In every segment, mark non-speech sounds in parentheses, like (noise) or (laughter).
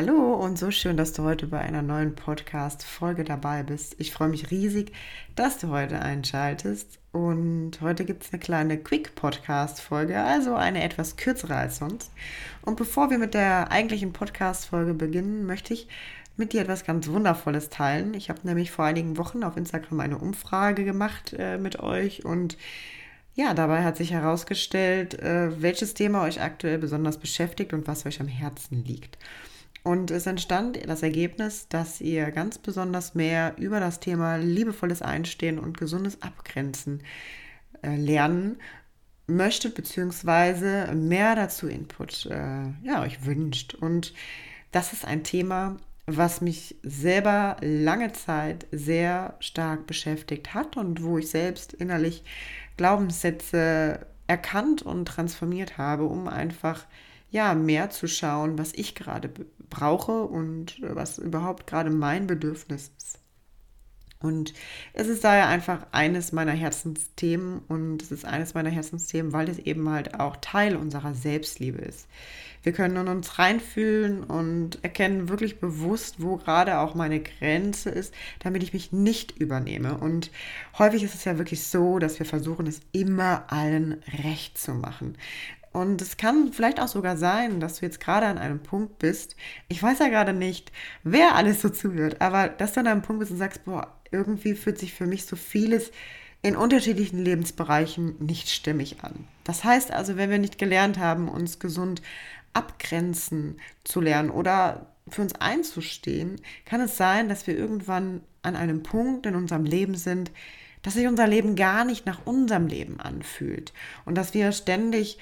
Hallo und so schön, dass du heute bei einer neuen Podcast-Folge dabei bist. Ich freue mich riesig, dass du heute einschaltest. Und heute gibt es eine kleine Quick-Podcast-Folge, also eine etwas kürzere als sonst. Und bevor wir mit der eigentlichen Podcast-Folge beginnen, möchte ich mit dir etwas ganz Wundervolles teilen. Ich habe nämlich vor einigen Wochen auf Instagram eine Umfrage gemacht äh, mit euch und ja, dabei hat sich herausgestellt, äh, welches Thema euch aktuell besonders beschäftigt und was euch am Herzen liegt. Und es entstand das Ergebnis, dass ihr ganz besonders mehr über das Thema liebevolles Einstehen und gesundes Abgrenzen äh, lernen möchtet, beziehungsweise mehr dazu Input äh, ja, euch wünscht. Und das ist ein Thema, was mich selber lange Zeit sehr stark beschäftigt hat und wo ich selbst innerlich Glaubenssätze erkannt und transformiert habe, um einfach ja mehr zu schauen, was ich gerade brauche und was überhaupt gerade mein Bedürfnis ist. Und es ist daher einfach eines meiner Herzensthemen und es ist eines meiner Herzensthemen, weil es eben halt auch Teil unserer Selbstliebe ist. Wir können in uns reinfühlen und erkennen wirklich bewusst, wo gerade auch meine Grenze ist, damit ich mich nicht übernehme. Und häufig ist es ja wirklich so, dass wir versuchen, es immer allen recht zu machen. Und es kann vielleicht auch sogar sein, dass du jetzt gerade an einem Punkt bist. Ich weiß ja gerade nicht, wer alles so zuhört, aber dass du an einem Punkt bist und sagst, boah, irgendwie fühlt sich für mich so vieles in unterschiedlichen Lebensbereichen nicht stimmig an. Das heißt also, wenn wir nicht gelernt haben, uns gesund abgrenzen zu lernen oder für uns einzustehen, kann es sein, dass wir irgendwann an einem Punkt in unserem Leben sind, dass sich unser Leben gar nicht nach unserem Leben anfühlt und dass wir ständig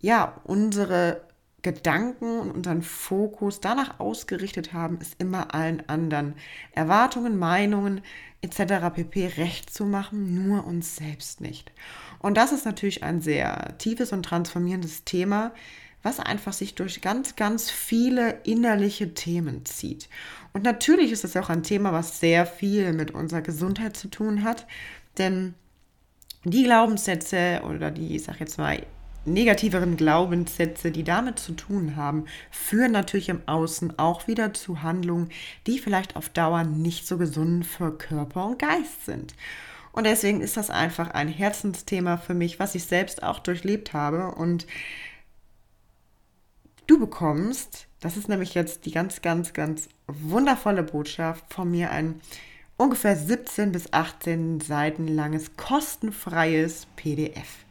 ja unsere Gedanken und unseren Fokus danach ausgerichtet haben, es immer allen anderen Erwartungen, Meinungen etc. pp recht zu machen, nur uns selbst nicht. Und das ist natürlich ein sehr tiefes und transformierendes Thema, was einfach sich durch ganz, ganz viele innerliche Themen zieht. Und natürlich ist es auch ein Thema, was sehr viel mit unserer Gesundheit zu tun hat, denn die Glaubenssätze oder die, ich sag jetzt mal, negativeren Glaubenssätze, die damit zu tun haben, führen natürlich im Außen auch wieder zu Handlungen, die vielleicht auf Dauer nicht so gesund für Körper und Geist sind. Und deswegen ist das einfach ein Herzensthema für mich, was ich selbst auch durchlebt habe. Und du bekommst, das ist nämlich jetzt die ganz, ganz, ganz wundervolle Botschaft von mir, ein ungefähr 17 bis 18 Seiten langes kostenfreies PDF.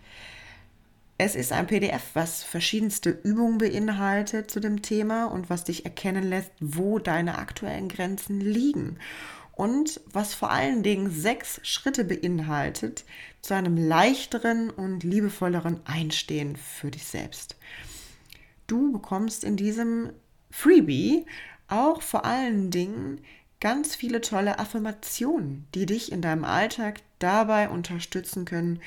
Es ist ein PDF, was verschiedenste Übungen beinhaltet zu dem Thema und was dich erkennen lässt, wo deine aktuellen Grenzen liegen. Und was vor allen Dingen sechs Schritte beinhaltet zu einem leichteren und liebevolleren Einstehen für dich selbst. Du bekommst in diesem Freebie auch vor allen Dingen ganz viele tolle Affirmationen, die dich in deinem Alltag dabei unterstützen können,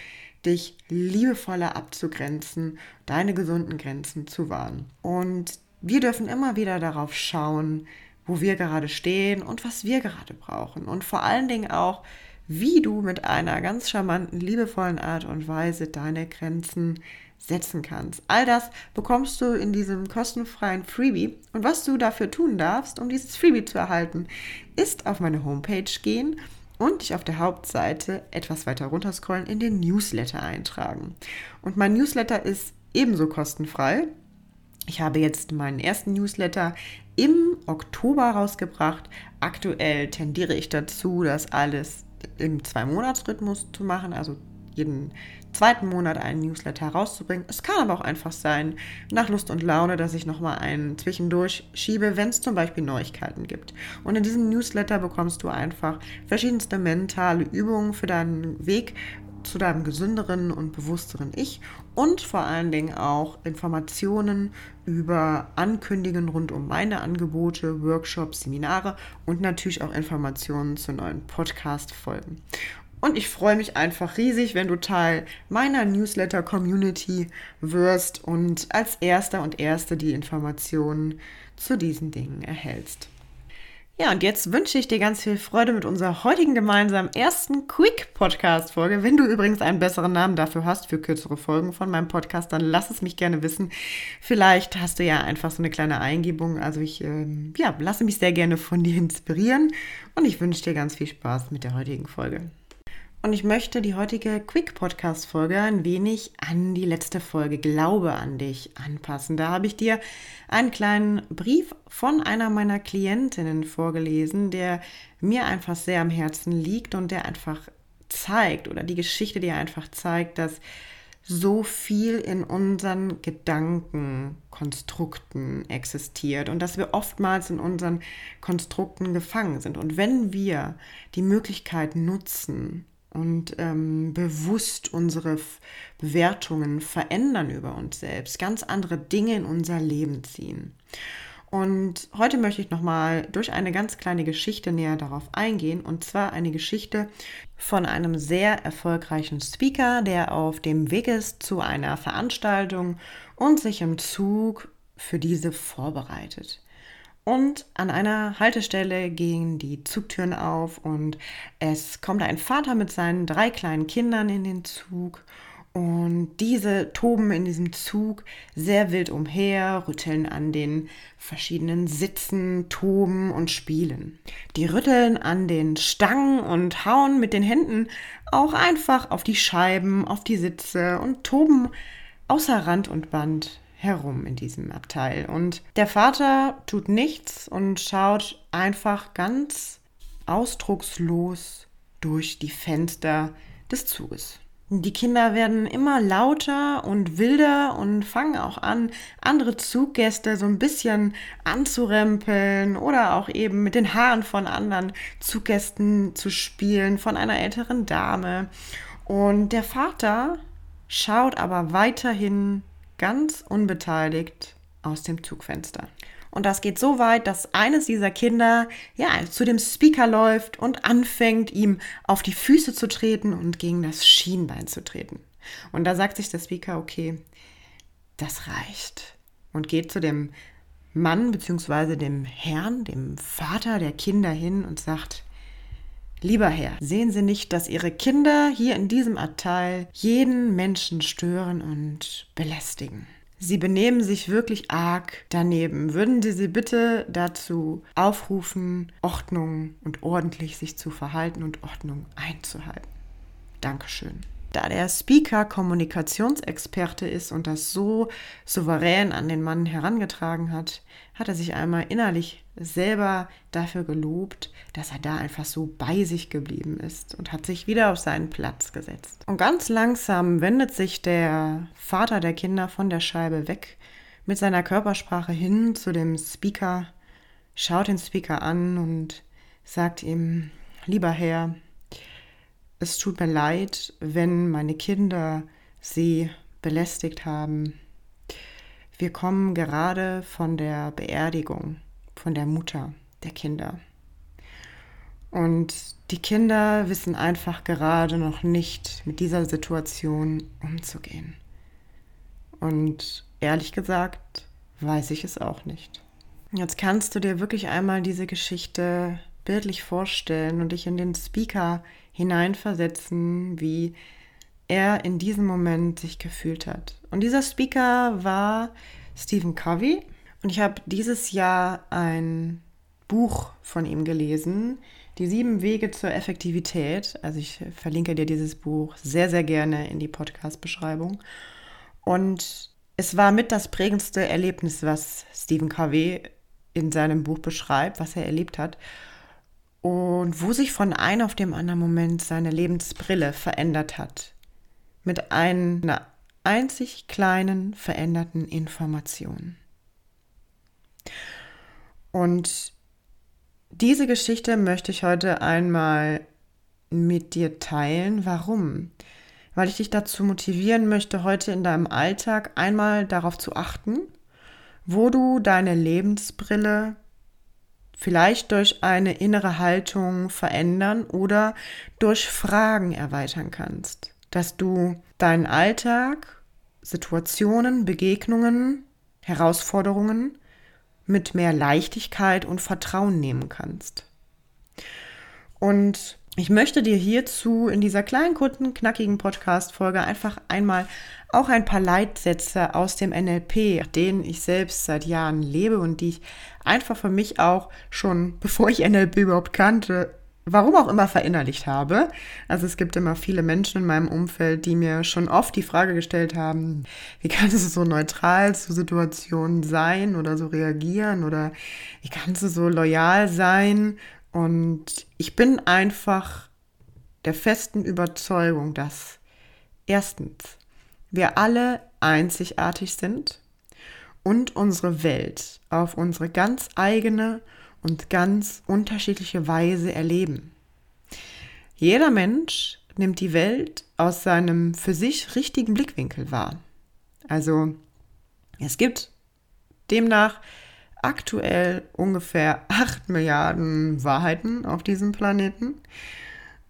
dich liebevoller abzugrenzen, deine gesunden Grenzen zu wahren. Und wir dürfen immer wieder darauf schauen, wo wir gerade stehen und was wir gerade brauchen. Und vor allen Dingen auch, wie du mit einer ganz charmanten, liebevollen Art und Weise deine Grenzen setzen kannst. All das bekommst du in diesem kostenfreien Freebie. Und was du dafür tun darfst, um dieses Freebie zu erhalten, ist auf meine Homepage gehen und dich auf der Hauptseite etwas weiter runterscrollen in den Newsletter eintragen. Und mein Newsletter ist ebenso kostenfrei. Ich habe jetzt meinen ersten Newsletter im Oktober rausgebracht. Aktuell tendiere ich dazu, das alles im Zwei-Monats-Rhythmus zu machen, also jeden zweiten Monat einen Newsletter herauszubringen. Es kann aber auch einfach sein, nach Lust und Laune, dass ich nochmal einen zwischendurch schiebe, wenn es zum Beispiel Neuigkeiten gibt. Und in diesem Newsletter bekommst du einfach verschiedenste mentale Übungen für deinen Weg zu deinem gesünderen und bewussteren Ich und vor allen Dingen auch Informationen über Ankündigungen rund um meine Angebote, Workshops, Seminare und natürlich auch Informationen zu neuen Podcast-Folgen. Und ich freue mich einfach riesig, wenn du Teil meiner Newsletter-Community wirst und als erster und erste die Informationen zu diesen Dingen erhältst. Ja, und jetzt wünsche ich dir ganz viel Freude mit unserer heutigen gemeinsamen ersten Quick-Podcast-Folge. Wenn du übrigens einen besseren Namen dafür hast, für kürzere Folgen von meinem Podcast, dann lass es mich gerne wissen. Vielleicht hast du ja einfach so eine kleine Eingebung. Also ich äh, ja, lasse mich sehr gerne von dir inspirieren und ich wünsche dir ganz viel Spaß mit der heutigen Folge. Und ich möchte die heutige Quick-Podcast-Folge ein wenig an die letzte Folge Glaube an dich anpassen. Da habe ich dir einen kleinen Brief von einer meiner Klientinnen vorgelesen, der mir einfach sehr am Herzen liegt und der einfach zeigt oder die Geschichte, die einfach zeigt, dass so viel in unseren Gedankenkonstrukten existiert und dass wir oftmals in unseren Konstrukten gefangen sind. Und wenn wir die Möglichkeit nutzen, und ähm, bewusst unsere Bewertungen verändern über uns selbst, ganz andere Dinge in unser Leben ziehen. Und heute möchte ich nochmal durch eine ganz kleine Geschichte näher darauf eingehen. Und zwar eine Geschichte von einem sehr erfolgreichen Speaker, der auf dem Weg ist zu einer Veranstaltung und sich im Zug für diese vorbereitet. Und an einer Haltestelle gehen die Zugtüren auf und es kommt ein Vater mit seinen drei kleinen Kindern in den Zug. Und diese toben in diesem Zug sehr wild umher, rütteln an den verschiedenen Sitzen, toben und spielen. Die rütteln an den Stangen und hauen mit den Händen auch einfach auf die Scheiben, auf die Sitze und toben außer Rand und Band herum in diesem Abteil. Und der Vater tut nichts und schaut einfach ganz ausdruckslos durch die Fenster des Zuges. Die Kinder werden immer lauter und wilder und fangen auch an, andere Zuggäste so ein bisschen anzurempeln oder auch eben mit den Haaren von anderen Zuggästen zu spielen, von einer älteren Dame. Und der Vater schaut aber weiterhin ganz unbeteiligt aus dem Zugfenster. Und das geht so weit, dass eines dieser Kinder ja zu dem Speaker läuft und anfängt, ihm auf die Füße zu treten und gegen das Schienbein zu treten. Und da sagt sich der Speaker, okay, das reicht. Und geht zu dem Mann bzw. dem Herrn, dem Vater der Kinder hin und sagt, Lieber Herr, sehen Sie nicht, dass Ihre Kinder hier in diesem Abteil jeden Menschen stören und belästigen? Sie benehmen sich wirklich arg daneben. Würden Sie sie bitte dazu aufrufen, Ordnung und ordentlich sich zu verhalten und Ordnung einzuhalten? Dankeschön. Da der Speaker Kommunikationsexperte ist und das so souverän an den Mann herangetragen hat, hat er sich einmal innerlich selber dafür gelobt, dass er da einfach so bei sich geblieben ist und hat sich wieder auf seinen Platz gesetzt. Und ganz langsam wendet sich der Vater der Kinder von der Scheibe weg mit seiner Körpersprache hin zu dem Speaker, schaut den Speaker an und sagt ihm, lieber Herr, es tut mir leid, wenn meine Kinder sie belästigt haben. Wir kommen gerade von der Beerdigung von der Mutter der Kinder. Und die Kinder wissen einfach gerade noch nicht mit dieser Situation umzugehen. Und ehrlich gesagt weiß ich es auch nicht. Jetzt kannst du dir wirklich einmal diese Geschichte bildlich vorstellen und dich in den Speaker hineinversetzen, wie er in diesem Moment sich gefühlt hat. Und dieser Speaker war Stephen Covey. Und ich habe dieses Jahr ein Buch von ihm gelesen, Die sieben Wege zur Effektivität. Also ich verlinke dir dieses Buch sehr, sehr gerne in die Podcast-Beschreibung. Und es war mit das prägendste Erlebnis, was Stephen Covey in seinem Buch beschreibt, was er erlebt hat. Und wo sich von einem auf dem anderen Moment seine Lebensbrille verändert hat. Mit einer einzig kleinen veränderten Information. Und diese Geschichte möchte ich heute einmal mit dir teilen. Warum? Weil ich dich dazu motivieren möchte, heute in deinem Alltag einmal darauf zu achten, wo du deine Lebensbrille vielleicht durch eine innere Haltung verändern oder durch Fragen erweitern kannst. Dass du deinen Alltag, Situationen, Begegnungen, Herausforderungen mit mehr Leichtigkeit und Vertrauen nehmen kannst. Und ich möchte dir hierzu in dieser kleinen, kurzen, knackigen Podcast-Folge einfach einmal auch ein paar Leitsätze aus dem NLP, denen ich selbst seit Jahren lebe und die ich einfach für mich auch schon, (laughs) bevor ich NLP überhaupt kannte, warum auch immer verinnerlicht habe. Also es gibt immer viele Menschen in meinem Umfeld, die mir schon oft die Frage gestellt haben, wie kannst du so neutral zu Situationen sein oder so reagieren oder wie kannst du so loyal sein? Und ich bin einfach der festen Überzeugung, dass erstens wir alle einzigartig sind und unsere Welt auf unsere ganz eigene und ganz unterschiedliche Weise erleben. Jeder Mensch nimmt die Welt aus seinem für sich richtigen Blickwinkel wahr. Also es gibt demnach aktuell ungefähr 8 Milliarden Wahrheiten auf diesem Planeten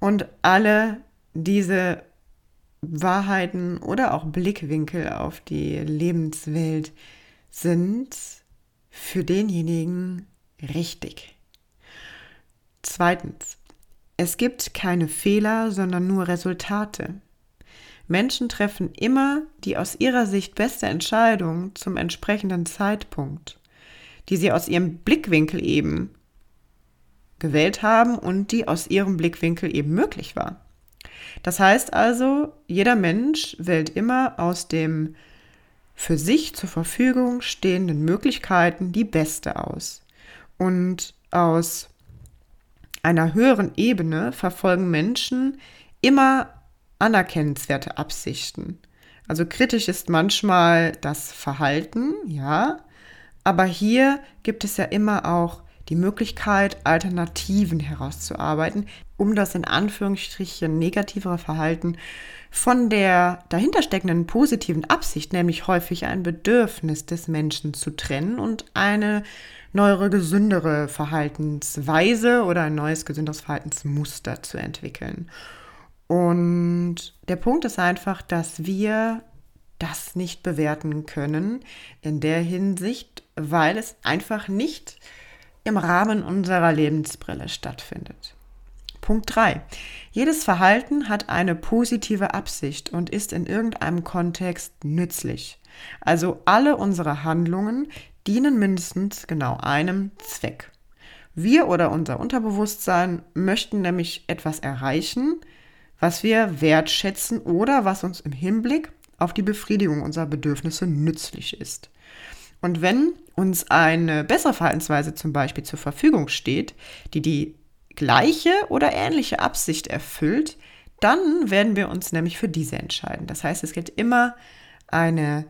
und alle diese Wahrheiten oder auch Blickwinkel auf die Lebenswelt sind für denjenigen richtig. Zweitens, es gibt keine Fehler, sondern nur Resultate. Menschen treffen immer die aus ihrer Sicht beste Entscheidung zum entsprechenden Zeitpunkt, die sie aus ihrem Blickwinkel eben gewählt haben und die aus ihrem Blickwinkel eben möglich war. Das heißt also, jeder Mensch wählt immer aus dem für sich zur Verfügung stehenden Möglichkeiten die beste aus. Und aus einer höheren Ebene verfolgen Menschen immer anerkennenswerte Absichten. Also kritisch ist manchmal das Verhalten, ja, aber hier gibt es ja immer auch die Möglichkeit, Alternativen herauszuarbeiten, um das in Anführungsstrichen negativere Verhalten von der dahintersteckenden positiven Absicht, nämlich häufig ein Bedürfnis des Menschen zu trennen und eine neuere, gesündere Verhaltensweise oder ein neues, gesünderes Verhaltensmuster zu entwickeln. Und der Punkt ist einfach, dass wir das nicht bewerten können in der Hinsicht, weil es einfach nicht im Rahmen unserer Lebensbrille stattfindet. Punkt 3. Jedes Verhalten hat eine positive Absicht und ist in irgendeinem Kontext nützlich. Also alle unsere Handlungen dienen mindestens genau einem Zweck. Wir oder unser Unterbewusstsein möchten nämlich etwas erreichen, was wir wertschätzen oder was uns im Hinblick auf die Befriedigung unserer Bedürfnisse nützlich ist. Und wenn uns eine bessere Verhaltensweise zum Beispiel zur Verfügung steht, die die gleiche oder ähnliche Absicht erfüllt, dann werden wir uns nämlich für diese entscheiden. Das heißt, es gilt immer eine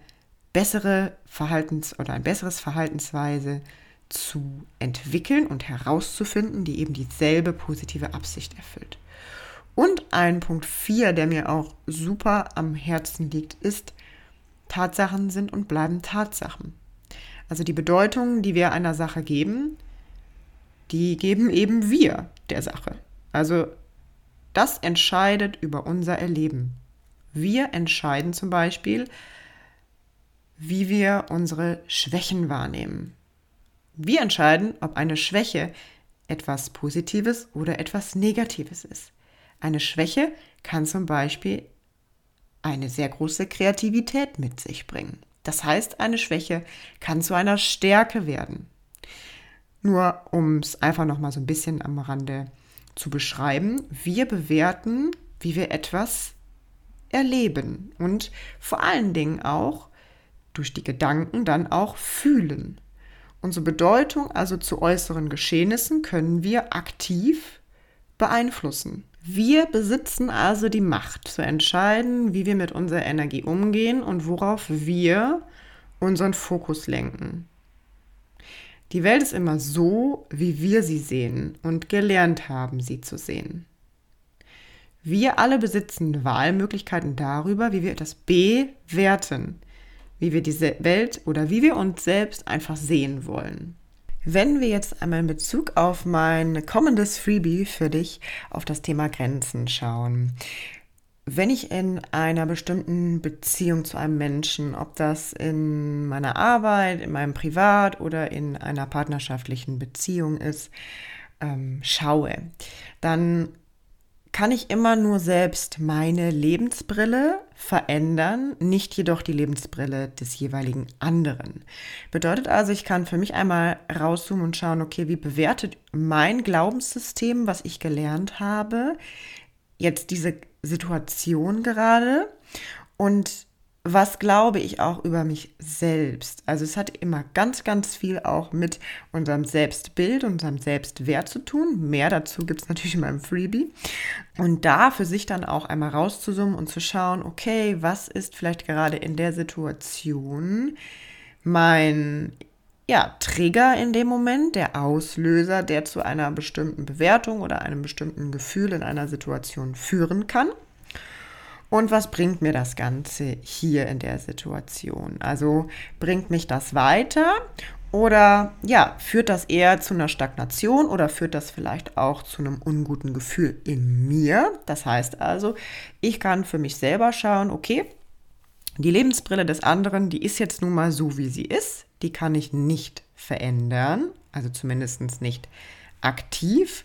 bessere Verhaltens- oder ein besseres Verhaltensweise zu entwickeln und herauszufinden, die eben dieselbe positive Absicht erfüllt. Und ein Punkt 4, der mir auch super am Herzen liegt, ist, Tatsachen sind und bleiben Tatsachen. Also die Bedeutung, die wir einer Sache geben, die geben eben wir der Sache. Also das entscheidet über unser Erleben. Wir entscheiden zum Beispiel, wie wir unsere Schwächen wahrnehmen. Wir entscheiden, ob eine Schwäche etwas Positives oder etwas Negatives ist. Eine Schwäche kann zum Beispiel eine sehr große Kreativität mit sich bringen. Das heißt, eine Schwäche kann zu einer Stärke werden. Nur um es einfach noch mal so ein bisschen am Rande zu beschreiben, wir bewerten, wie wir etwas erleben und vor allen Dingen auch durch die Gedanken dann auch fühlen. Unsere Bedeutung also zu äußeren Geschehnissen können wir aktiv beeinflussen. Wir besitzen also die Macht zu entscheiden, wie wir mit unserer Energie umgehen und worauf wir unseren Fokus lenken. Die Welt ist immer so, wie wir sie sehen und gelernt haben, sie zu sehen. Wir alle besitzen Wahlmöglichkeiten darüber, wie wir das bewerten, wie wir diese Welt oder wie wir uns selbst einfach sehen wollen. Wenn wir jetzt einmal in Bezug auf mein kommendes Freebie für dich auf das Thema Grenzen schauen. Wenn ich in einer bestimmten Beziehung zu einem Menschen, ob das in meiner Arbeit, in meinem Privat oder in einer partnerschaftlichen Beziehung ist, ähm, schaue, dann kann ich immer nur selbst meine Lebensbrille verändern, nicht jedoch die Lebensbrille des jeweiligen anderen. Bedeutet also, ich kann für mich einmal rauszoomen und schauen, okay, wie bewertet mein Glaubenssystem, was ich gelernt habe, jetzt diese Situation gerade und was glaube ich auch über mich selbst? Also es hat immer ganz, ganz viel auch mit unserem Selbstbild, unserem Selbstwert zu tun. Mehr dazu gibt es natürlich in meinem Freebie. Und da für sich dann auch einmal rauszusummen und zu schauen, okay, was ist vielleicht gerade in der Situation mein ja, Trigger in dem Moment, der Auslöser, der zu einer bestimmten Bewertung oder einem bestimmten Gefühl in einer Situation führen kann. Und was bringt mir das Ganze hier in der Situation? Also bringt mich das weiter oder ja, führt das eher zu einer Stagnation oder führt das vielleicht auch zu einem unguten Gefühl in mir? Das heißt also, ich kann für mich selber schauen, okay, die Lebensbrille des anderen, die ist jetzt nun mal so, wie sie ist. Die kann ich nicht verändern, also zumindest nicht aktiv.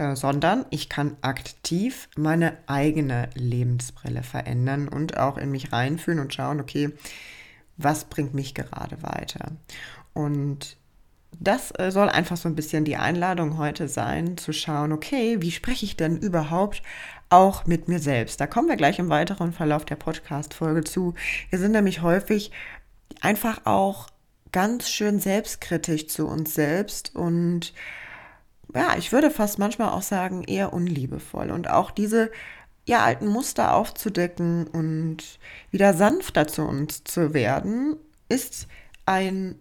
Äh, sondern ich kann aktiv meine eigene Lebensbrille verändern und auch in mich reinfühlen und schauen, okay, was bringt mich gerade weiter? Und das äh, soll einfach so ein bisschen die Einladung heute sein, zu schauen, okay, wie spreche ich denn überhaupt auch mit mir selbst? Da kommen wir gleich im weiteren Verlauf der Podcast-Folge zu. Wir sind nämlich häufig einfach auch ganz schön selbstkritisch zu uns selbst und ja, ich würde fast manchmal auch sagen, eher unliebevoll. Und auch diese ja, alten Muster aufzudecken und wieder sanfter zu uns zu werden, ist ein,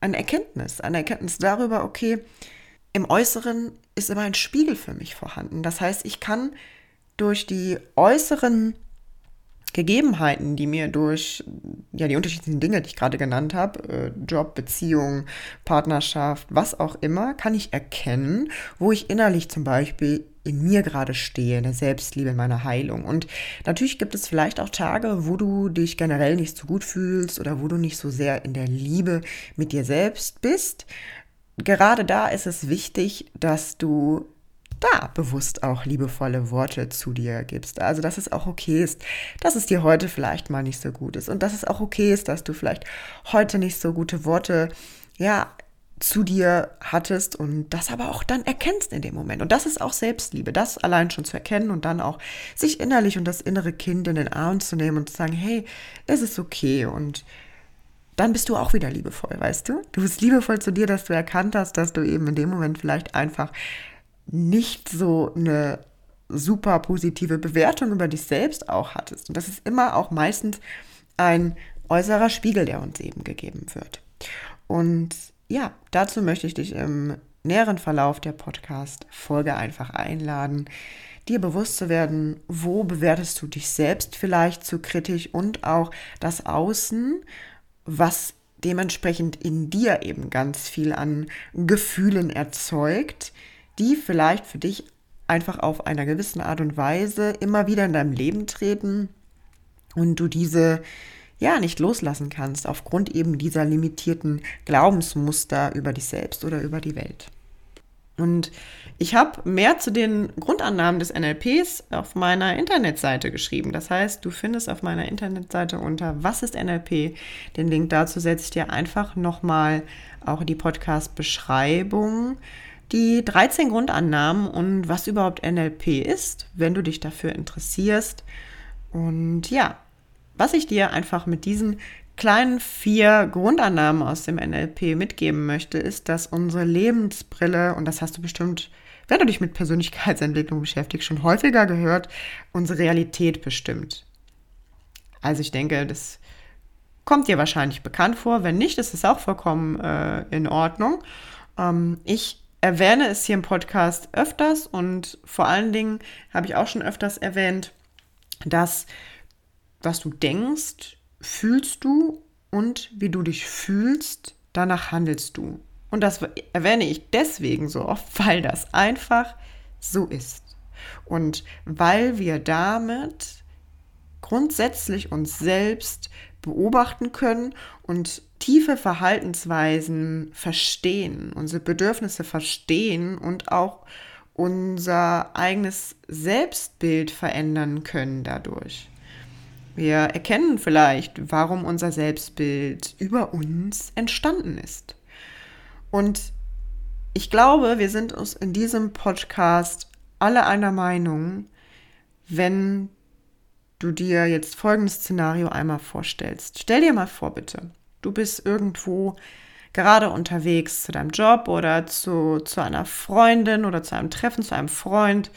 eine Erkenntnis. Eine Erkenntnis darüber, okay, im Äußeren ist immer ein Spiegel für mich vorhanden. Das heißt, ich kann durch die äußeren Gegebenheiten, die mir durch ja, die unterschiedlichen Dinge, die ich gerade genannt habe, äh, Job, Beziehung, Partnerschaft, was auch immer, kann ich erkennen, wo ich innerlich zum Beispiel in mir gerade stehe, in der Selbstliebe, in meiner Heilung. Und natürlich gibt es vielleicht auch Tage, wo du dich generell nicht so gut fühlst oder wo du nicht so sehr in der Liebe mit dir selbst bist. Gerade da ist es wichtig, dass du da bewusst auch liebevolle Worte zu dir gibst. Also, dass es auch okay ist, dass es dir heute vielleicht mal nicht so gut ist und dass es auch okay ist, dass du vielleicht heute nicht so gute Worte, ja, zu dir hattest und das aber auch dann erkennst in dem Moment. Und das ist auch Selbstliebe, das allein schon zu erkennen und dann auch sich innerlich und das innere Kind in den Arm zu nehmen und zu sagen, hey, es ist okay und dann bist du auch wieder liebevoll, weißt du? Du bist liebevoll zu dir, dass du erkannt hast, dass du eben in dem Moment vielleicht einfach nicht so eine super positive Bewertung über dich selbst auch hattest. Und das ist immer auch meistens ein äußerer Spiegel, der uns eben gegeben wird. Und ja, dazu möchte ich dich im näheren Verlauf der Podcast-Folge einfach einladen, dir bewusst zu werden, wo bewertest du dich selbst vielleicht zu kritisch und auch das Außen, was dementsprechend in dir eben ganz viel an Gefühlen erzeugt, die vielleicht für dich einfach auf einer gewissen Art und Weise immer wieder in deinem Leben treten und du diese ja nicht loslassen kannst aufgrund eben dieser limitierten Glaubensmuster über dich selbst oder über die Welt. Und ich habe mehr zu den Grundannahmen des NLPs auf meiner Internetseite geschrieben. Das heißt, du findest auf meiner Internetseite unter Was ist NLP? Den Link dazu setze ich dir einfach nochmal auch die Podcast-Beschreibung, die 13 Grundannahmen und was überhaupt NLP ist, wenn du dich dafür interessierst. Und ja, was ich dir einfach mit diesen kleinen vier Grundannahmen aus dem NLP mitgeben möchte, ist, dass unsere Lebensbrille, und das hast du bestimmt, wenn du dich mit Persönlichkeitsentwicklung beschäftigst, schon häufiger gehört, unsere Realität bestimmt. Also ich denke, das kommt dir wahrscheinlich bekannt vor. Wenn nicht, ist es auch vollkommen äh, in Ordnung. Ähm, ich erwähne es hier im Podcast öfters und vor allen Dingen habe ich auch schon öfters erwähnt, dass was du denkst, fühlst du und wie du dich fühlst, danach handelst du. Und das erwähne ich deswegen so oft, (laughs) weil das einfach so ist. Und weil wir damit grundsätzlich uns selbst beobachten können und tiefe Verhaltensweisen verstehen, unsere Bedürfnisse verstehen und auch unser eigenes Selbstbild verändern können dadurch. Wir erkennen vielleicht, warum unser Selbstbild über uns entstanden ist. Und ich glaube, wir sind uns in diesem Podcast alle einer Meinung, wenn du dir jetzt folgendes Szenario einmal vorstellst. Stell dir mal vor, bitte, du bist irgendwo gerade unterwegs zu deinem Job oder zu, zu einer Freundin oder zu einem Treffen, zu einem Freund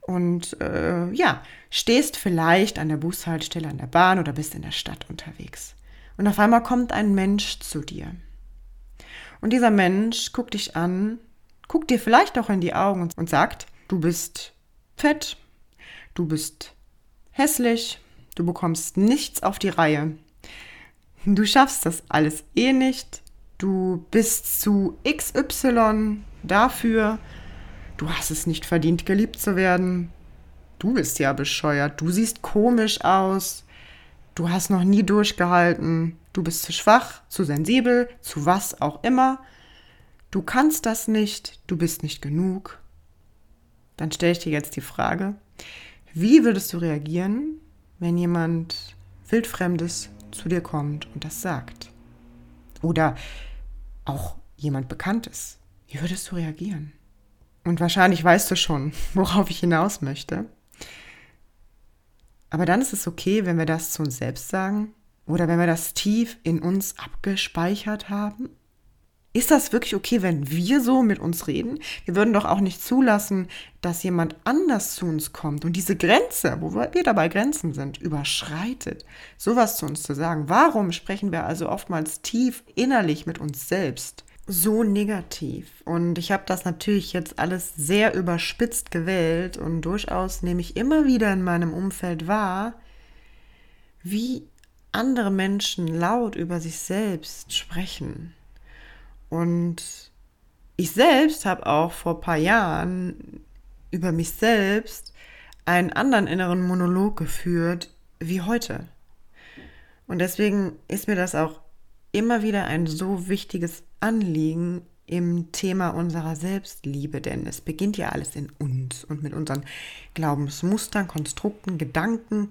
und äh, ja, stehst vielleicht an der Bushaltestelle, an der Bahn oder bist in der Stadt unterwegs. Und auf einmal kommt ein Mensch zu dir. Und dieser Mensch guckt dich an, guckt dir vielleicht auch in die Augen und sagt, du bist fett, du bist hässlich, du bekommst nichts auf die Reihe. Du schaffst das alles eh nicht. Du bist zu XY dafür Du hast es nicht verdient, geliebt zu werden. Du bist ja bescheuert. Du siehst komisch aus. Du hast noch nie durchgehalten. Du bist zu schwach, zu sensibel, zu was auch immer. Du kannst das nicht. Du bist nicht genug. Dann stelle ich dir jetzt die Frage, wie würdest du reagieren, wenn jemand wildfremdes zu dir kommt und das sagt? Oder auch jemand Bekanntes. Wie würdest du reagieren? Und wahrscheinlich weißt du schon, (laughs) worauf ich hinaus möchte. Aber dann ist es okay, wenn wir das zu uns selbst sagen oder wenn wir das tief in uns abgespeichert haben. Ist das wirklich okay, wenn wir so mit uns reden? Wir würden doch auch nicht zulassen, dass jemand anders zu uns kommt und diese Grenze, wo wir dabei Grenzen sind, überschreitet. Sowas zu uns zu sagen. Warum sprechen wir also oftmals tief innerlich mit uns selbst? so negativ. Und ich habe das natürlich jetzt alles sehr überspitzt gewählt und durchaus nehme ich immer wieder in meinem Umfeld wahr, wie andere Menschen laut über sich selbst sprechen. Und ich selbst habe auch vor ein paar Jahren über mich selbst einen anderen inneren Monolog geführt wie heute. Und deswegen ist mir das auch immer wieder ein so wichtiges Anliegen im Thema unserer Selbstliebe, denn es beginnt ja alles in uns und mit unseren Glaubensmustern, Konstrukten, Gedanken,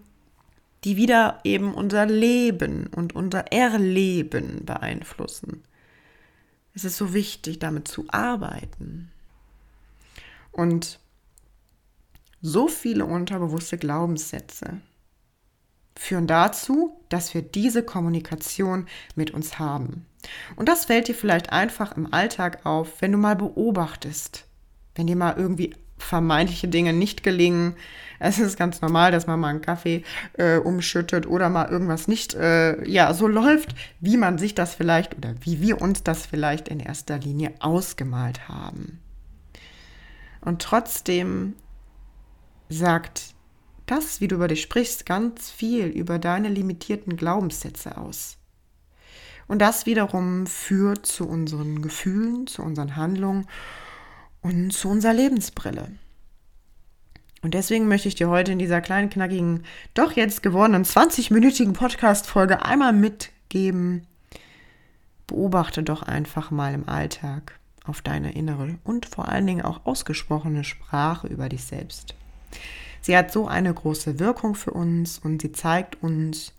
die wieder eben unser Leben und unser Erleben beeinflussen. Es ist so wichtig, damit zu arbeiten. Und so viele unterbewusste Glaubenssätze, führen dazu, dass wir diese Kommunikation mit uns haben. Und das fällt dir vielleicht einfach im Alltag auf, wenn du mal beobachtest, wenn dir mal irgendwie vermeintliche Dinge nicht gelingen. Es ist ganz normal, dass man mal einen Kaffee äh, umschüttet oder mal irgendwas nicht äh, ja so läuft, wie man sich das vielleicht oder wie wir uns das vielleicht in erster Linie ausgemalt haben. Und trotzdem sagt das, wie du über dich sprichst, ganz viel über deine limitierten Glaubenssätze aus. Und das wiederum führt zu unseren Gefühlen, zu unseren Handlungen und zu unserer Lebensbrille. Und deswegen möchte ich dir heute in dieser kleinen, knackigen, doch jetzt gewordenen 20-minütigen Podcast-Folge einmal mitgeben, beobachte doch einfach mal im Alltag auf deine innere und vor allen Dingen auch ausgesprochene Sprache über dich selbst. Sie hat so eine große Wirkung für uns und sie zeigt uns,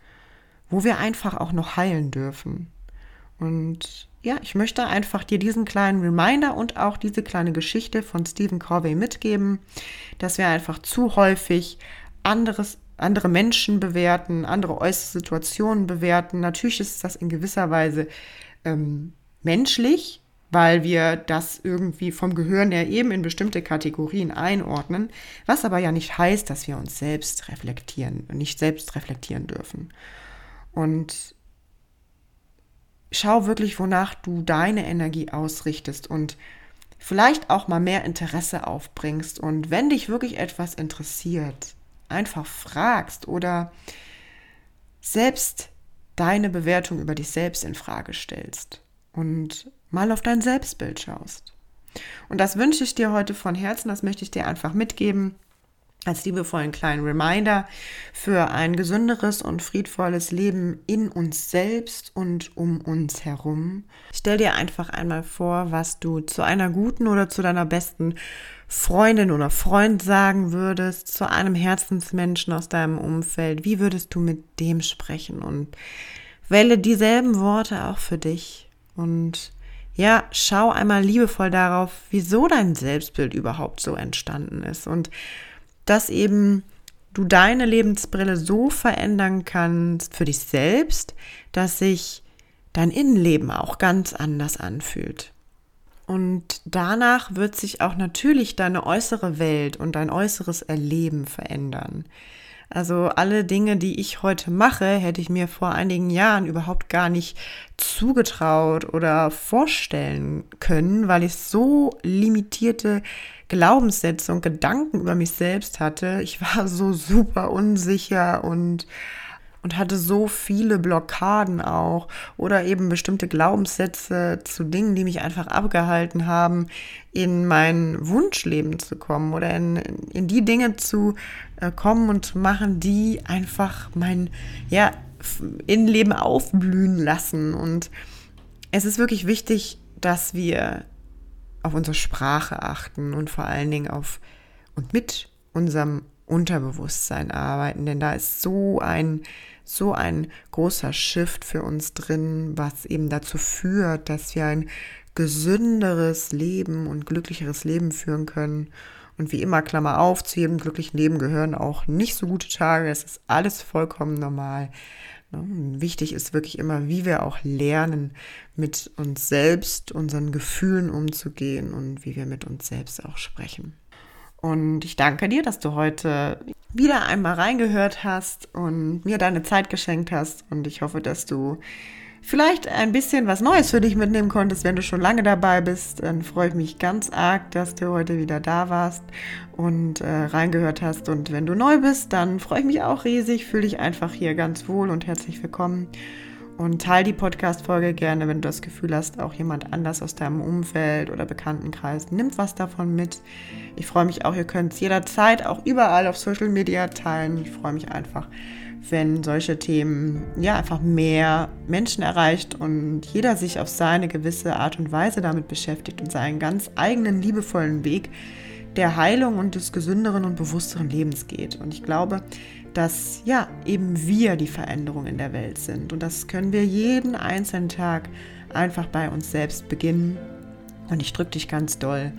wo wir einfach auch noch heilen dürfen. Und ja, ich möchte einfach dir diesen kleinen Reminder und auch diese kleine Geschichte von Stephen Covey mitgeben, dass wir einfach zu häufig anderes, andere Menschen bewerten, andere äußere Situationen bewerten. Natürlich ist das in gewisser Weise ähm, menschlich, weil wir das irgendwie vom Gehirn her eben in bestimmte Kategorien einordnen, was aber ja nicht heißt, dass wir uns selbst reflektieren, nicht selbst reflektieren dürfen. Und schau wirklich, wonach du deine Energie ausrichtest und vielleicht auch mal mehr Interesse aufbringst und wenn dich wirklich etwas interessiert, einfach fragst oder selbst deine Bewertung über dich selbst in Frage stellst und mal auf dein Selbstbild schaust. Und das wünsche ich dir heute von Herzen, das möchte ich dir einfach mitgeben als liebevollen kleinen Reminder für ein gesünderes und friedvolles Leben in uns selbst und um uns herum. Stell dir einfach einmal vor, was du zu einer guten oder zu deiner besten Freundin oder Freund sagen würdest, zu einem Herzensmenschen aus deinem Umfeld. Wie würdest du mit dem sprechen? Und wähle dieselben Worte auch für dich. Und ja, schau einmal liebevoll darauf, wieso dein Selbstbild überhaupt so entstanden ist. Und dass eben du deine Lebensbrille so verändern kannst für dich selbst, dass sich dein Innenleben auch ganz anders anfühlt. Und danach wird sich auch natürlich deine äußere Welt und dein äußeres Erleben verändern. Also alle Dinge, die ich heute mache, hätte ich mir vor einigen Jahren überhaupt gar nicht zugetraut oder vorstellen können, weil ich so limitierte Glaubenssätze und Gedanken über mich selbst hatte. Ich war so super unsicher und und hatte so viele Blockaden auch oder eben bestimmte Glaubenssätze zu Dingen, die mich einfach abgehalten haben, in mein Wunschleben zu kommen oder in, in die Dinge zu äh, kommen und zu machen, die einfach mein ja, Innenleben aufblühen lassen. Und es ist wirklich wichtig, dass wir auf unsere Sprache achten und vor allen Dingen auf und mit unserem Unterbewusstsein arbeiten, denn da ist so ein so ein großer Shift für uns drin, was eben dazu führt, dass wir ein gesünderes Leben und glücklicheres Leben führen können. Und wie immer, Klammer auf, zu jedem glücklichen Leben gehören auch nicht so gute Tage. Es ist alles vollkommen normal. Ne? Wichtig ist wirklich immer, wie wir auch lernen, mit uns selbst, unseren Gefühlen umzugehen und wie wir mit uns selbst auch sprechen. Und ich danke dir, dass du heute wieder einmal reingehört hast und mir deine Zeit geschenkt hast. Und ich hoffe, dass du vielleicht ein bisschen was Neues für dich mitnehmen konntest, wenn du schon lange dabei bist. Dann freue ich mich ganz arg, dass du heute wieder da warst und äh, reingehört hast. Und wenn du neu bist, dann freue ich mich auch riesig. Fühle dich einfach hier ganz wohl und herzlich willkommen. Und teile die Podcast-Folge gerne, wenn du das Gefühl hast, auch jemand anders aus deinem Umfeld oder Bekanntenkreis nimmt was davon mit. Ich freue mich auch, ihr könnt es jederzeit auch überall auf Social Media teilen. Ich freue mich einfach, wenn solche Themen ja einfach mehr Menschen erreicht und jeder sich auf seine gewisse Art und Weise damit beschäftigt und seinen ganz eigenen liebevollen Weg der Heilung und des gesünderen und bewussteren Lebens geht. Und ich glaube, dass ja eben wir die Veränderung in der Welt sind. Und das können wir jeden einzelnen Tag einfach bei uns selbst beginnen. Und ich drücke dich ganz doll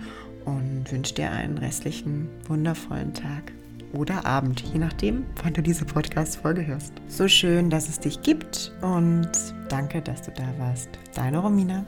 und wünsche dir einen restlichen wundervollen Tag oder Abend, je nachdem, wann du diese Podcast-Folge hörst. So schön, dass es dich gibt und danke, dass du da warst. Deine Romina.